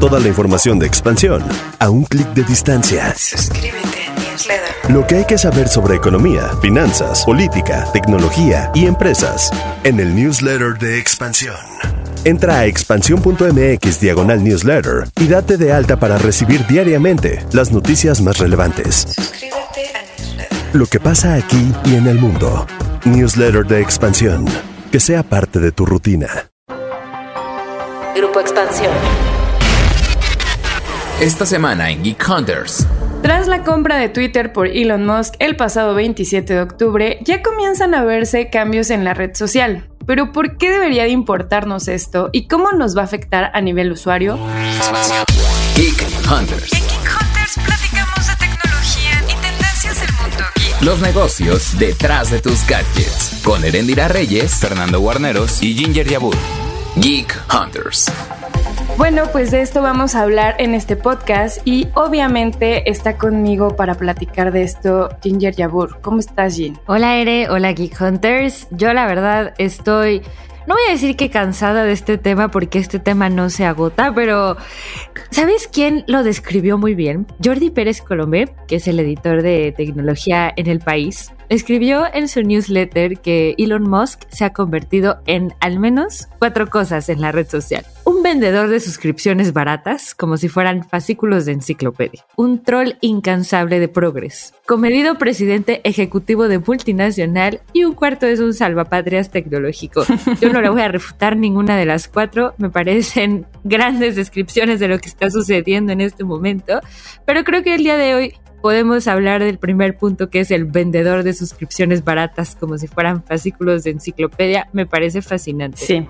Toda la información de expansión a un clic de distancia. Suscríbete a newsletter. Lo que hay que saber sobre economía, finanzas, política, tecnología y empresas en el newsletter de expansión. Entra a expansión.mx diagonal newsletter y date de alta para recibir diariamente las noticias más relevantes. Suscríbete a newsletter. Lo que pasa aquí y en el mundo. Newsletter de expansión. Que sea parte de tu rutina. Grupo Expansión. Esta semana en Geek Hunters. Tras la compra de Twitter por Elon Musk el pasado 27 de octubre, ya comienzan a verse cambios en la red social. Pero ¿por qué debería de importarnos esto y cómo nos va a afectar a nivel usuario? Geek Hunters. En Geek Hunters platicamos de tecnología y tendencias del mundo geek. Los negocios detrás de tus gadgets. Con Erendira Reyes, Fernando Guarneros y Ginger Yabur. Geek Hunters. Bueno, pues de esto vamos a hablar en este podcast y obviamente está conmigo para platicar de esto Ginger Yabur. ¿Cómo estás, Gin? Hola Ere, hola Geek Hunters. Yo la verdad estoy, no voy a decir que cansada de este tema porque este tema no se agota, pero ¿sabes quién lo describió muy bien? Jordi Pérez Colomé, que es el editor de tecnología en el país, escribió en su newsletter que Elon Musk se ha convertido en al menos cuatro cosas en la red social. Un vendedor de suscripciones baratas, como si fueran fascículos de enciclopedia. Un troll incansable de progres. Comedido presidente ejecutivo de multinacional y un cuarto es un salvapatrias tecnológico. Yo no le voy a refutar ninguna de las cuatro, me parecen grandes descripciones de lo que está sucediendo en este momento, pero creo que el día de hoy podemos hablar del primer punto que es el vendedor de suscripciones baratas como si fueran fascículos de enciclopedia. Me parece fascinante. Sí,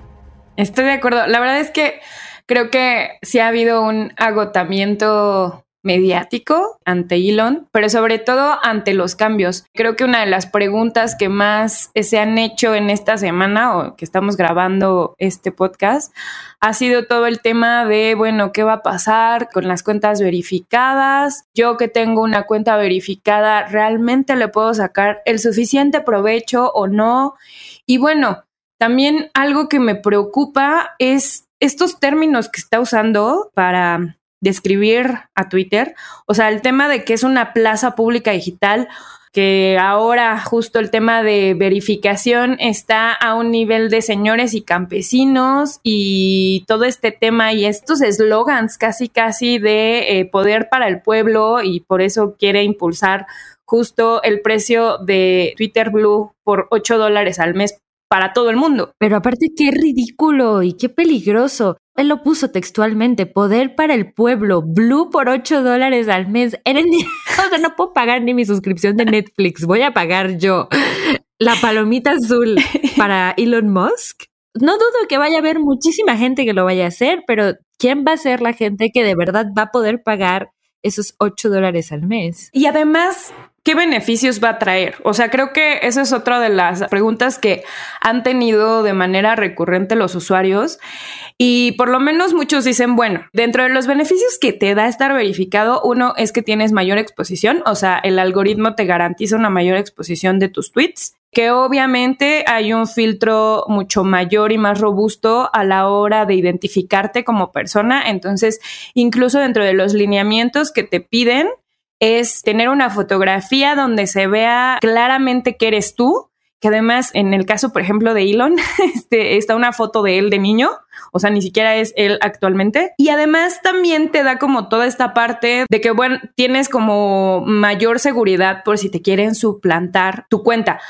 estoy de acuerdo. La verdad es que creo que sí ha habido un agotamiento mediático ante Elon, pero sobre todo ante los cambios. Creo que una de las preguntas que más se han hecho en esta semana o que estamos grabando este podcast ha sido todo el tema de, bueno, ¿qué va a pasar con las cuentas verificadas? Yo que tengo una cuenta verificada, ¿realmente le puedo sacar el suficiente provecho o no? Y bueno, también algo que me preocupa es estos términos que está usando para describir a Twitter. O sea, el tema de que es una plaza pública digital, que ahora justo el tema de verificación está a un nivel de señores y campesinos y todo este tema y estos eslogans casi casi de eh, poder para el pueblo y por eso quiere impulsar justo el precio de Twitter Blue por 8 dólares al mes para todo el mundo. Pero aparte, qué ridículo y qué peligroso. Él lo puso textualmente, poder para el pueblo, Blue por 8 dólares al mes. Era ni- o sea, no puedo pagar ni mi suscripción de Netflix, voy a pagar yo la palomita azul para Elon Musk. No dudo que vaya a haber muchísima gente que lo vaya a hacer, pero ¿quién va a ser la gente que de verdad va a poder pagar esos 8 dólares al mes? Y además, ¿qué beneficios va a traer? O sea, creo que esa es otra de las preguntas que han tenido de manera recurrente los usuarios. Y por lo menos muchos dicen, bueno, dentro de los beneficios que te da estar verificado, uno es que tienes mayor exposición, o sea, el algoritmo te garantiza una mayor exposición de tus tweets que obviamente hay un filtro mucho mayor y más robusto a la hora de identificarte como persona. Entonces, incluso dentro de los lineamientos que te piden, es tener una fotografía donde se vea claramente que eres tú, que además en el caso, por ejemplo, de Elon, este, está una foto de él de niño, o sea, ni siquiera es él actualmente. Y además también te da como toda esta parte de que, bueno, tienes como mayor seguridad por si te quieren suplantar tu cuenta.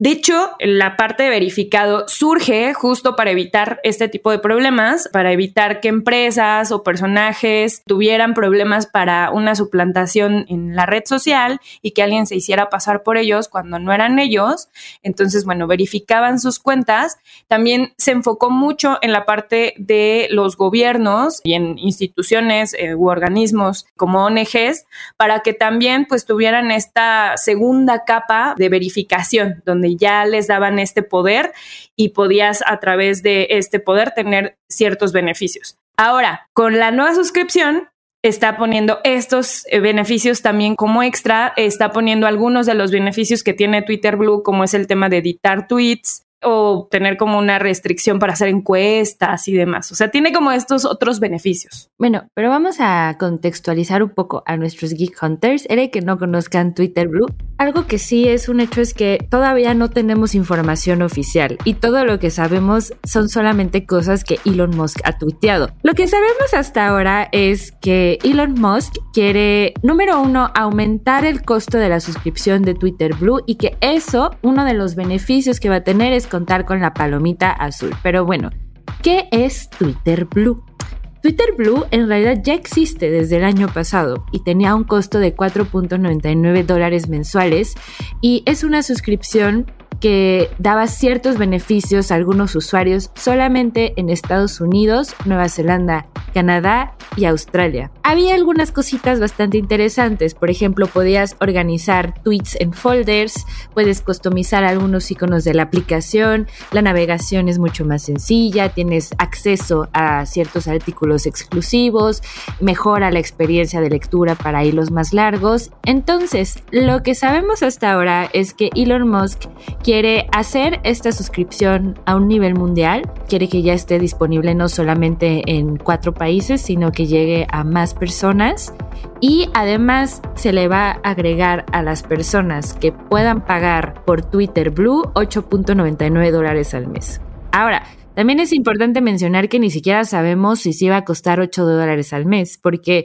De hecho, la parte de verificado surge justo para evitar este tipo de problemas, para evitar que empresas o personajes tuvieran problemas para una suplantación en la red social y que alguien se hiciera pasar por ellos cuando no eran ellos. Entonces, bueno, verificaban sus cuentas. También se enfocó mucho en la parte de los gobiernos y en instituciones eh, u organismos como ONGs para que también pues tuvieran esta segunda capa de verificación donde ya les daban este poder y podías a través de este poder tener ciertos beneficios. Ahora, con la nueva suscripción, está poniendo estos eh, beneficios también como extra, está poniendo algunos de los beneficios que tiene Twitter Blue, como es el tema de editar tweets, o tener como una restricción para hacer encuestas y demás. O sea, tiene como estos otros beneficios. Bueno, pero vamos a contextualizar un poco a nuestros Geek Hunters. Era que no conozcan Twitter Blue. Algo que sí es un hecho es que todavía no tenemos información oficial y todo lo que sabemos son solamente cosas que Elon Musk ha tuiteado. Lo que sabemos hasta ahora es que Elon Musk quiere, número uno, aumentar el costo de la suscripción de Twitter Blue y que eso, uno de los beneficios que va a tener es contar con la palomita azul. Pero bueno, ¿qué es Twitter Blue? Twitter Blue en realidad ya existe desde el año pasado y tenía un costo de 4.99 dólares mensuales y es una suscripción que daba ciertos beneficios a algunos usuarios solamente en Estados Unidos, Nueva Zelanda, Canadá y Australia. Había algunas cositas bastante interesantes, por ejemplo, podías organizar tweets en folders, puedes customizar algunos iconos de la aplicación, la navegación es mucho más sencilla, tienes acceso a ciertos artículos exclusivos, mejora la experiencia de lectura para hilos más largos. Entonces, lo que sabemos hasta ahora es que Elon Musk quiere hacer esta suscripción a un nivel mundial, quiere que ya esté disponible no solamente en cuatro países, sino que llegue a más personas y además se le va a agregar a las personas que puedan pagar por Twitter Blue 8.99 dólares al mes. Ahora, también es importante mencionar que ni siquiera sabemos si se iba a costar 8 dólares al mes, porque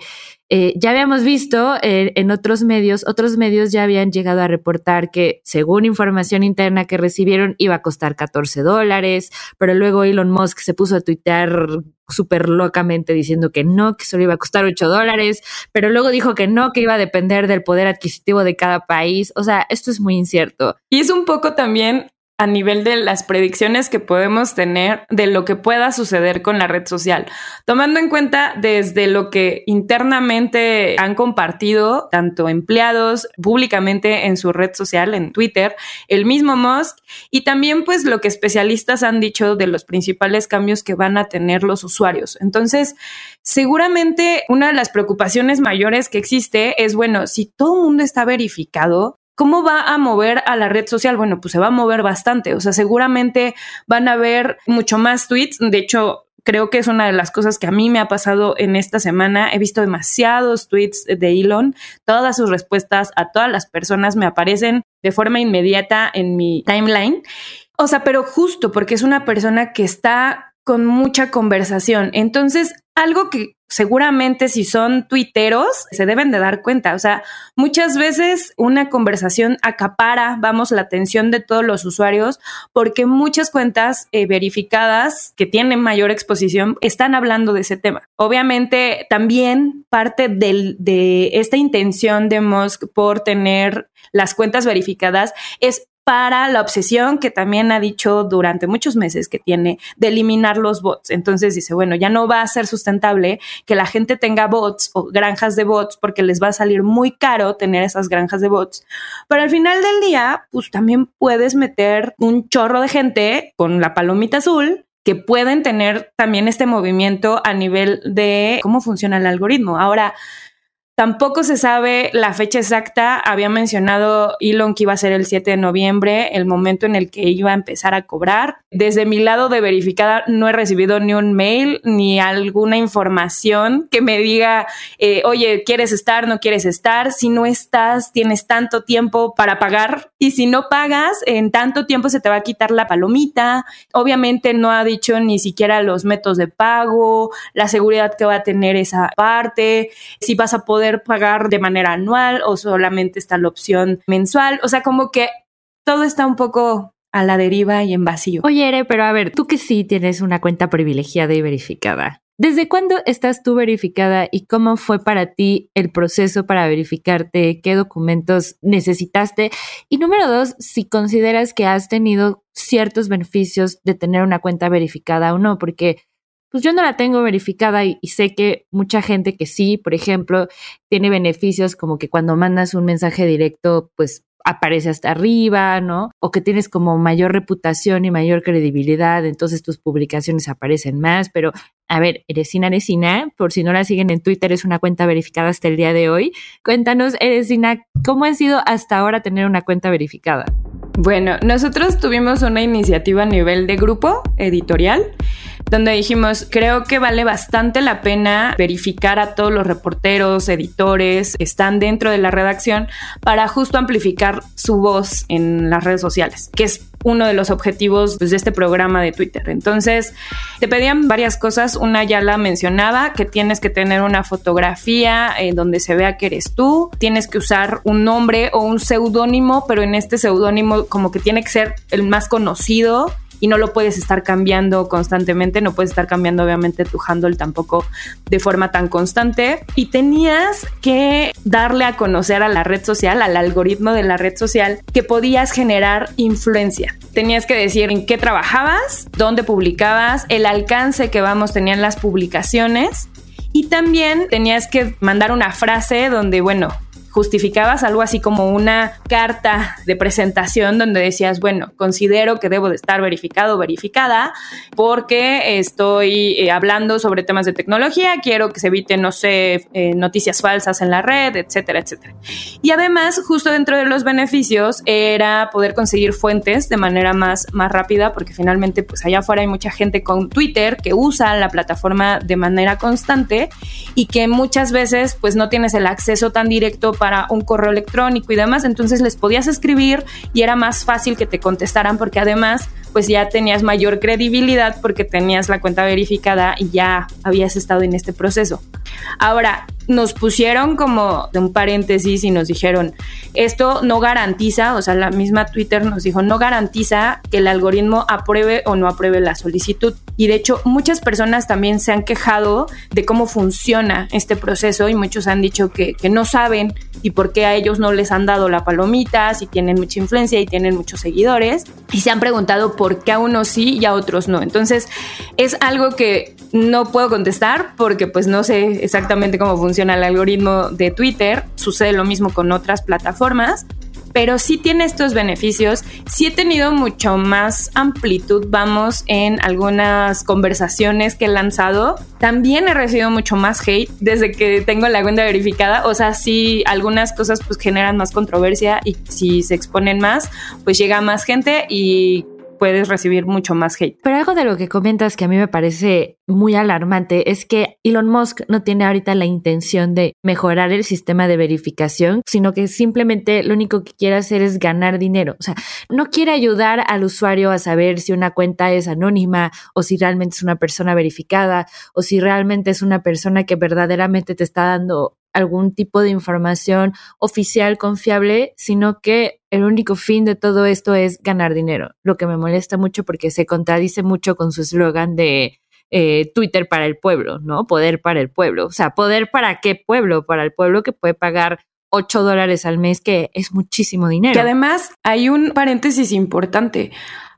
eh, ya habíamos visto eh, en otros medios, otros medios ya habían llegado a reportar que según información interna que recibieron iba a costar 14 dólares, pero luego Elon Musk se puso a tuitear súper locamente diciendo que no, que solo iba a costar 8 dólares, pero luego dijo que no, que iba a depender del poder adquisitivo de cada país. O sea, esto es muy incierto. Y es un poco también a nivel de las predicciones que podemos tener de lo que pueda suceder con la red social, tomando en cuenta desde lo que internamente han compartido tanto empleados públicamente en su red social, en Twitter, el mismo Musk, y también pues lo que especialistas han dicho de los principales cambios que van a tener los usuarios. Entonces, seguramente una de las preocupaciones mayores que existe es, bueno, si todo el mundo está verificado, ¿Cómo va a mover a la red social? Bueno, pues se va a mover bastante. O sea, seguramente van a ver mucho más tweets. De hecho, creo que es una de las cosas que a mí me ha pasado en esta semana. He visto demasiados tweets de Elon. Todas sus respuestas a todas las personas me aparecen de forma inmediata en mi timeline. O sea, pero justo porque es una persona que está con mucha conversación. Entonces, algo que seguramente si son tuiteros se deben de dar cuenta. O sea, muchas veces una conversación acapara, vamos, la atención de todos los usuarios porque muchas cuentas eh, verificadas que tienen mayor exposición están hablando de ese tema. Obviamente, también parte del, de esta intención de Musk por tener las cuentas verificadas es para la obsesión que también ha dicho durante muchos meses que tiene de eliminar los bots. Entonces dice, bueno, ya no va a ser sustentable que la gente tenga bots o granjas de bots porque les va a salir muy caro tener esas granjas de bots. Pero al final del día, pues también puedes meter un chorro de gente con la palomita azul que pueden tener también este movimiento a nivel de cómo funciona el algoritmo. Ahora, Tampoco se sabe la fecha exacta. Había mencionado Elon que iba a ser el 7 de noviembre, el momento en el que iba a empezar a cobrar. Desde mi lado de verificada no he recibido ni un mail ni alguna información que me diga, eh, oye, ¿quieres estar? ¿No quieres estar? Si no estás, tienes tanto tiempo para pagar. Y si no pagas, en tanto tiempo se te va a quitar la palomita. Obviamente no ha dicho ni siquiera los métodos de pago, la seguridad que va a tener esa parte, si vas a poder pagar de manera anual o solamente está la opción mensual. O sea, como que todo está un poco a la deriva y en vacío. Oye, Ere, pero a ver, tú que sí tienes una cuenta privilegiada y verificada. ¿Desde cuándo estás tú verificada y cómo fue para ti el proceso para verificarte? ¿Qué documentos necesitaste? Y número dos, si consideras que has tenido ciertos beneficios de tener una cuenta verificada o no, porque pues yo no la tengo verificada y, sé que mucha gente que sí, por ejemplo, tiene beneficios como que cuando mandas un mensaje directo, pues aparece hasta arriba, ¿no? O que tienes como mayor reputación y mayor credibilidad, entonces tus publicaciones aparecen más, pero a ver, Eresina Eresina, por si no la siguen en Twitter, es una cuenta verificada hasta el día de hoy. Cuéntanos, Eresina, ¿cómo ha sido hasta ahora tener una cuenta verificada? Bueno, nosotros tuvimos una iniciativa a nivel de grupo editorial donde dijimos, creo que vale bastante la pena verificar a todos los reporteros, editores, que están dentro de la redacción para justo amplificar su voz en las redes sociales, que es uno de los objetivos pues, de este programa de Twitter. Entonces, te pedían varias cosas. Una ya la mencionaba, que tienes que tener una fotografía eh, donde se vea que eres tú. Tienes que usar un nombre o un seudónimo, pero en este seudónimo como que tiene que ser el más conocido y no lo puedes estar cambiando constantemente, no puedes estar cambiando obviamente tu handle tampoco de forma tan constante y tenías que darle a conocer a la red social, al algoritmo de la red social, que podías generar influencia. Tenías que decir en qué trabajabas, dónde publicabas, el alcance que vamos tenían las publicaciones y también tenías que mandar una frase donde, bueno, justificabas algo así como una carta de presentación donde decías, bueno, considero que debo de estar verificado verificada porque estoy eh, hablando sobre temas de tecnología, quiero que se eviten, no sé, eh, noticias falsas en la red, etcétera, etcétera. Y además, justo dentro de los beneficios era poder conseguir fuentes de manera más, más rápida porque finalmente pues allá afuera hay mucha gente con Twitter que usa la plataforma de manera constante y que muchas veces pues no tienes el acceso tan directo para para un correo electrónico y demás, entonces les podías escribir y era más fácil que te contestaran porque además pues ya tenías mayor credibilidad porque tenías la cuenta verificada y ya habías estado en este proceso. Ahora, nos pusieron como de un paréntesis y nos dijeron, esto no garantiza, o sea, la misma Twitter nos dijo, no garantiza que el algoritmo apruebe o no apruebe la solicitud. Y de hecho, muchas personas también se han quejado de cómo funciona este proceso y muchos han dicho que, que no saben y por qué a ellos no les han dado la palomita, si tienen mucha influencia y tienen muchos seguidores. Y se han preguntado por qué a unos sí y a otros no. Entonces, es algo que no puedo contestar porque pues no sé exactamente cómo funciona el algoritmo de Twitter, sucede lo mismo con otras plataformas, pero sí tiene estos beneficios. Sí he tenido mucho más amplitud, vamos, en algunas conversaciones que he lanzado. También he recibido mucho más hate desde que tengo la cuenta verificada. O sea, sí, algunas cosas pues generan más controversia y si se exponen más, pues llega más gente y puedes recibir mucho más hate. Pero algo de lo que comentas que a mí me parece muy alarmante es que Elon Musk no tiene ahorita la intención de mejorar el sistema de verificación, sino que simplemente lo único que quiere hacer es ganar dinero. O sea, no quiere ayudar al usuario a saber si una cuenta es anónima o si realmente es una persona verificada o si realmente es una persona que verdaderamente te está dando algún tipo de información oficial confiable, sino que el único fin de todo esto es ganar dinero, lo que me molesta mucho porque se contradice mucho con su eslogan de eh, Twitter para el pueblo, ¿no? Poder para el pueblo. O sea, poder para qué pueblo? Para el pueblo que puede pagar 8 dólares al mes, que es muchísimo dinero. Además hay un paréntesis importante.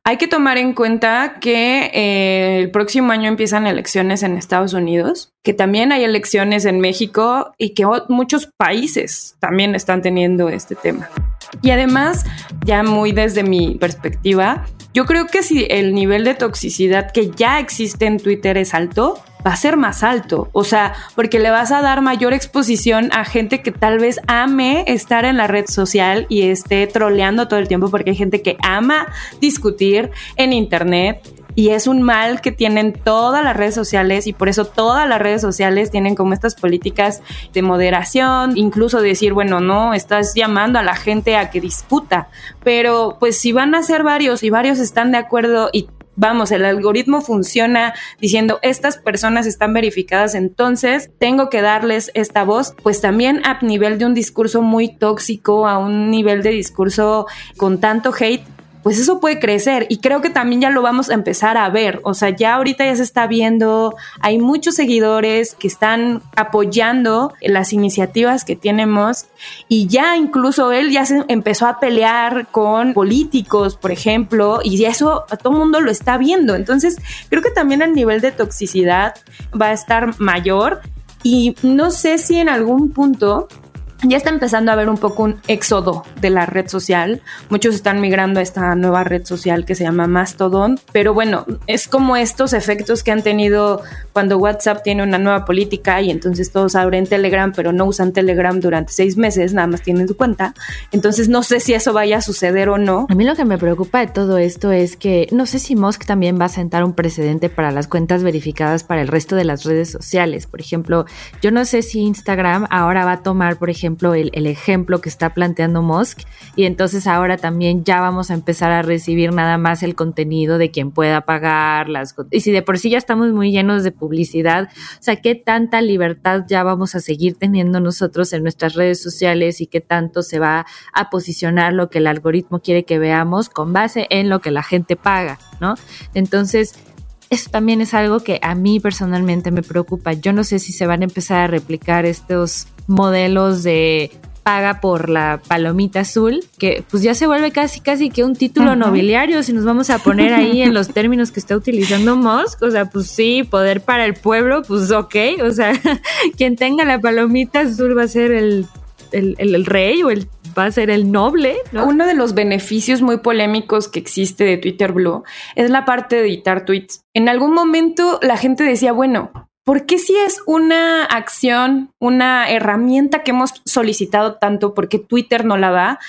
Hay que tomar en cuenta que eh, el próximo año empiezan elecciones en Estados Unidos, que también hay elecciones en México y que muchos países también están teniendo este tema. Y además, ya muy desde mi perspectiva, yo creo que si el nivel de toxicidad que ya existe en Twitter es alto, va a ser más alto. O sea, porque le vas a dar mayor exposición a gente que tal vez ame estar en la red social y esté troleando todo el tiempo, porque hay gente que ama discutir en Internet y es un mal que tienen todas las redes sociales y por eso todas las redes sociales tienen como estas políticas de moderación, incluso decir, bueno, no, estás llamando a la gente a que disputa, pero pues si van a ser varios y varios están de acuerdo y vamos, el algoritmo funciona diciendo estas personas están verificadas, entonces tengo que darles esta voz, pues también a nivel de un discurso muy tóxico, a un nivel de discurso con tanto hate, pues eso puede crecer y creo que también ya lo vamos a empezar a ver, o sea, ya ahorita ya se está viendo, hay muchos seguidores que están apoyando las iniciativas que tenemos y ya incluso él ya se empezó a pelear con políticos, por ejemplo, y eso todo el mundo lo está viendo, entonces creo que también el nivel de toxicidad va a estar mayor y no sé si en algún punto ya está empezando a haber un poco un éxodo de la red social. Muchos están migrando a esta nueva red social que se llama Mastodon. Pero bueno, es como estos efectos que han tenido cuando WhatsApp tiene una nueva política y entonces todos abren Telegram, pero no usan Telegram durante seis meses, nada más tienen su cuenta. Entonces no sé si eso vaya a suceder o no. A mí lo que me preocupa de todo esto es que no sé si Musk también va a sentar un precedente para las cuentas verificadas para el resto de las redes sociales. Por ejemplo, yo no sé si Instagram ahora va a tomar, por ejemplo, ejemplo, el, el, ejemplo que está planteando Musk y entonces ahora también ya vamos a empezar a recibir nada más el contenido de quien pueda pagar las y si de por sí ya estamos muy llenos de publicidad, o sea, qué tanta libertad ya vamos a seguir teniendo nosotros en nuestras redes sociales y qué tanto se va a posicionar lo que el algoritmo quiere que veamos con base en lo que la gente paga, ¿no? Entonces, eso también es algo que a mí personalmente me preocupa. Yo no sé si se van a empezar a replicar estos modelos de paga por la palomita azul, que pues ya se vuelve casi casi que un título nobiliario si nos vamos a poner ahí en los términos que está utilizando Musk, o sea, pues sí, poder para el pueblo, pues ok, o sea, quien tenga la palomita azul va a ser el, el, el rey o el va a ser el noble. ¿no? Uno de los beneficios muy polémicos que existe de Twitter Blue es la parte de editar tweets. En algún momento la gente decía, bueno, ¿por qué si es una acción, una herramienta que hemos solicitado tanto, porque Twitter no la da?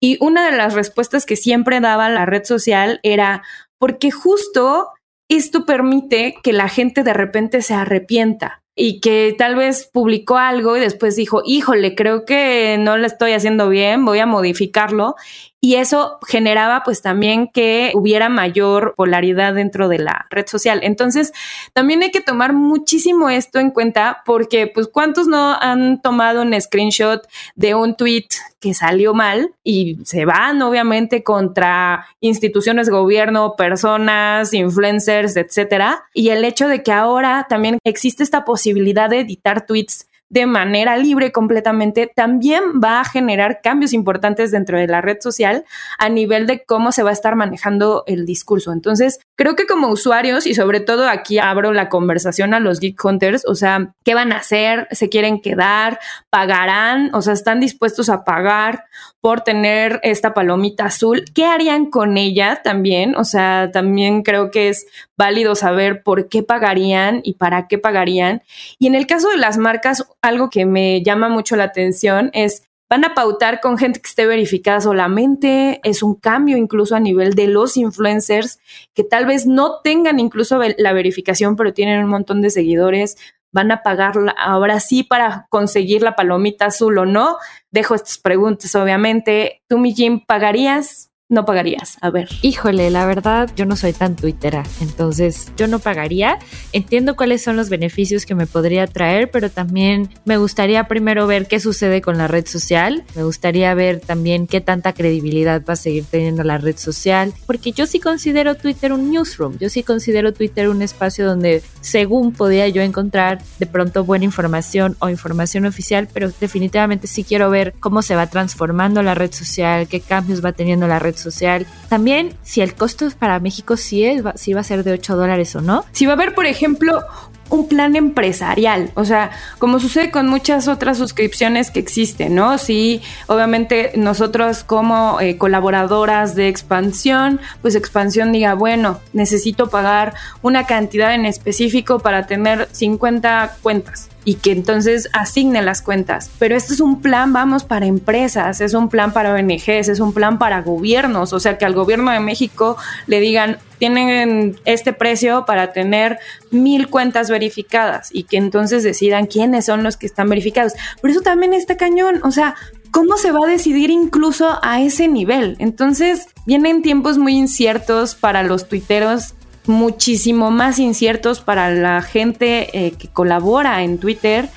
Y una de las respuestas que siempre daba la red social era, porque justo esto permite que la gente de repente se arrepienta y que tal vez publicó algo y después dijo, híjole, creo que no lo estoy haciendo bien, voy a modificarlo y eso generaba pues también que hubiera mayor polaridad dentro de la red social. Entonces, también hay que tomar muchísimo esto en cuenta porque pues cuántos no han tomado un screenshot de un tweet que salió mal y se van obviamente contra instituciones gobierno, personas, influencers, etcétera. Y el hecho de que ahora también existe esta posibilidad de editar tweets de manera libre completamente, también va a generar cambios importantes dentro de la red social a nivel de cómo se va a estar manejando el discurso. Entonces, creo que como usuarios y sobre todo aquí abro la conversación a los Geek Hunters, o sea, ¿qué van a hacer? ¿Se quieren quedar? ¿Pagarán? O sea, ¿están dispuestos a pagar por tener esta palomita azul? ¿Qué harían con ella también? O sea, también creo que es válido saber por qué pagarían y para qué pagarían. Y en el caso de las marcas, algo que me llama mucho la atención es van a pautar con gente que esté verificada solamente, es un cambio incluso a nivel de los influencers que tal vez no tengan incluso la verificación, pero tienen un montón de seguidores, van a pagar ahora sí para conseguir la palomita azul o no. Dejo estas preguntas, obviamente. ¿Tú, mi Jim, pagarías no pagarías? A ver. Híjole, la verdad, yo no soy tan tuitera, entonces yo no pagaría. Entiendo cuáles son los beneficios que me podría traer, pero también me gustaría primero ver qué sucede con la red social. Me gustaría ver también qué tanta credibilidad va a seguir teniendo la red social, porque yo sí considero Twitter un newsroom. Yo sí considero Twitter un espacio donde, según podía yo encontrar de pronto buena información o información oficial, pero definitivamente sí quiero ver cómo se va transformando la red social, qué cambios va teniendo la red social. También si el costo para México sí, es, si va a ser de 8 dólares o no. Si va a haber, por ejemplo, un plan empresarial, o sea, como sucede con muchas otras suscripciones que existen, ¿no? Sí, obviamente nosotros como eh, colaboradoras de expansión, pues expansión diga, bueno, necesito pagar una cantidad en específico para tener 50 cuentas y que entonces asigne las cuentas. Pero esto es un plan, vamos, para empresas, es un plan para ONGs, es un plan para gobiernos, o sea, que al gobierno de México le digan, tienen este precio para tener mil cuentas verificadas y que entonces decidan quiénes son los que están verificados. Pero eso también está cañón, o sea, ¿cómo se va a decidir incluso a ese nivel? Entonces, vienen tiempos muy inciertos para los tuiteros muchísimo más inciertos para la gente eh, que colabora en Twitter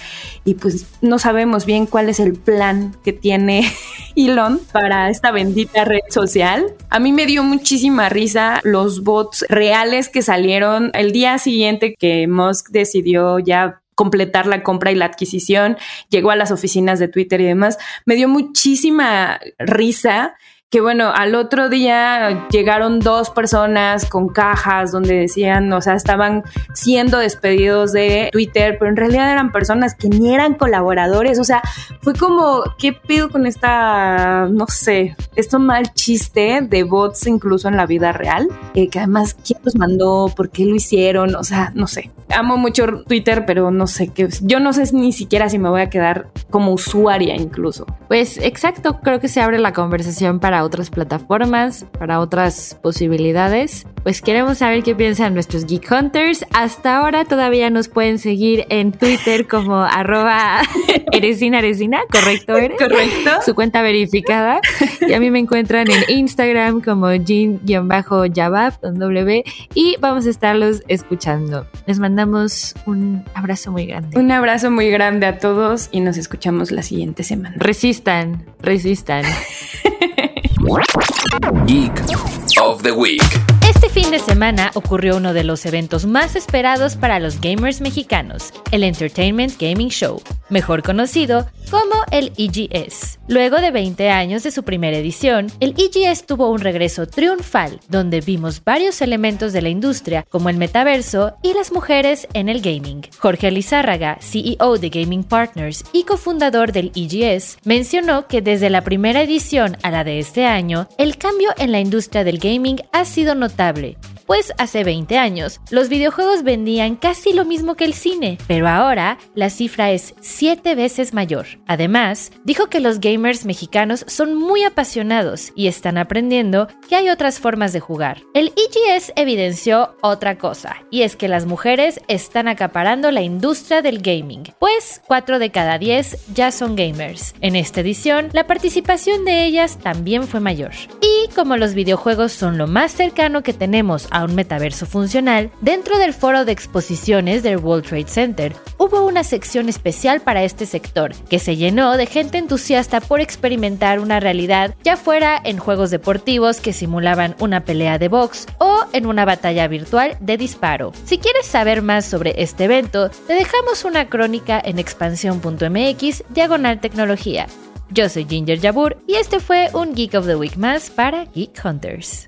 y pues no sabemos bien cuál es el plan que tiene Elon para esta bendita red social. A mí me dio muchísima risa los bots reales que salieron el día siguiente que Musk decidió ya completar la compra y la adquisición, llegó a las oficinas de Twitter y demás. Me dio muchísima risa que bueno, al otro día llegaron dos personas con cajas donde decían, o sea, estaban siendo despedidos de Twitter, pero en realidad eran personas que ni eran colaboradores, o sea, fue como, ¿qué pido con esta, no sé, esto mal chiste de bots incluso en la vida real? Eh, que además, ¿quién los mandó? ¿Por qué lo hicieron? O sea, no sé. Amo mucho Twitter, pero no sé qué. Yo no sé ni siquiera si me voy a quedar como usuaria incluso. Pues exacto, creo que se abre la conversación para otras plataformas, para otras posibilidades. Pues queremos saber qué piensan nuestros Geek Hunters. Hasta ahora todavía nos pueden seguir en Twitter como arroba eresina ¿correcto? Eres? Correcto. Su cuenta verificada. Y a mí me encuentran en Instagram como jean-yabab W y vamos a estarlos escuchando. Les mandamos un abrazo muy grande. Un abrazo muy grande a todos y nos escuchamos la siguiente semana. Resistan, resistan. Geek of the Week. Este fin de semana ocurrió uno de los eventos más esperados para los gamers mexicanos, el Entertainment Gaming Show, mejor conocido como el EGS. Luego de 20 años de su primera edición, el EGS tuvo un regreso triunfal, donde vimos varios elementos de la industria, como el metaverso y las mujeres en el gaming. Jorge Lizárraga, CEO de Gaming Partners y cofundador del EGS, mencionó que desde la primera edición a la de este año, el cambio en la industria del gaming ha sido notable, tablée. Pues hace 20 años los videojuegos vendían casi lo mismo que el cine, pero ahora la cifra es 7 veces mayor. Además, dijo que los gamers mexicanos son muy apasionados y están aprendiendo que hay otras formas de jugar. El EGS evidenció otra cosa, y es que las mujeres están acaparando la industria del gaming, pues 4 de cada 10 ya son gamers. En esta edición, la participación de ellas también fue mayor. Y como los videojuegos son lo más cercano que tenemos a un metaverso funcional, dentro del foro de exposiciones del World Trade Center hubo una sección especial para este sector, que se llenó de gente entusiasta por experimentar una realidad, ya fuera en juegos deportivos que simulaban una pelea de box o en una batalla virtual de disparo. Si quieres saber más sobre este evento, te dejamos una crónica en expansión.mx diagonal tecnología. Yo soy Ginger Jabur y este fue un Geek of the Week más para Geek Hunters.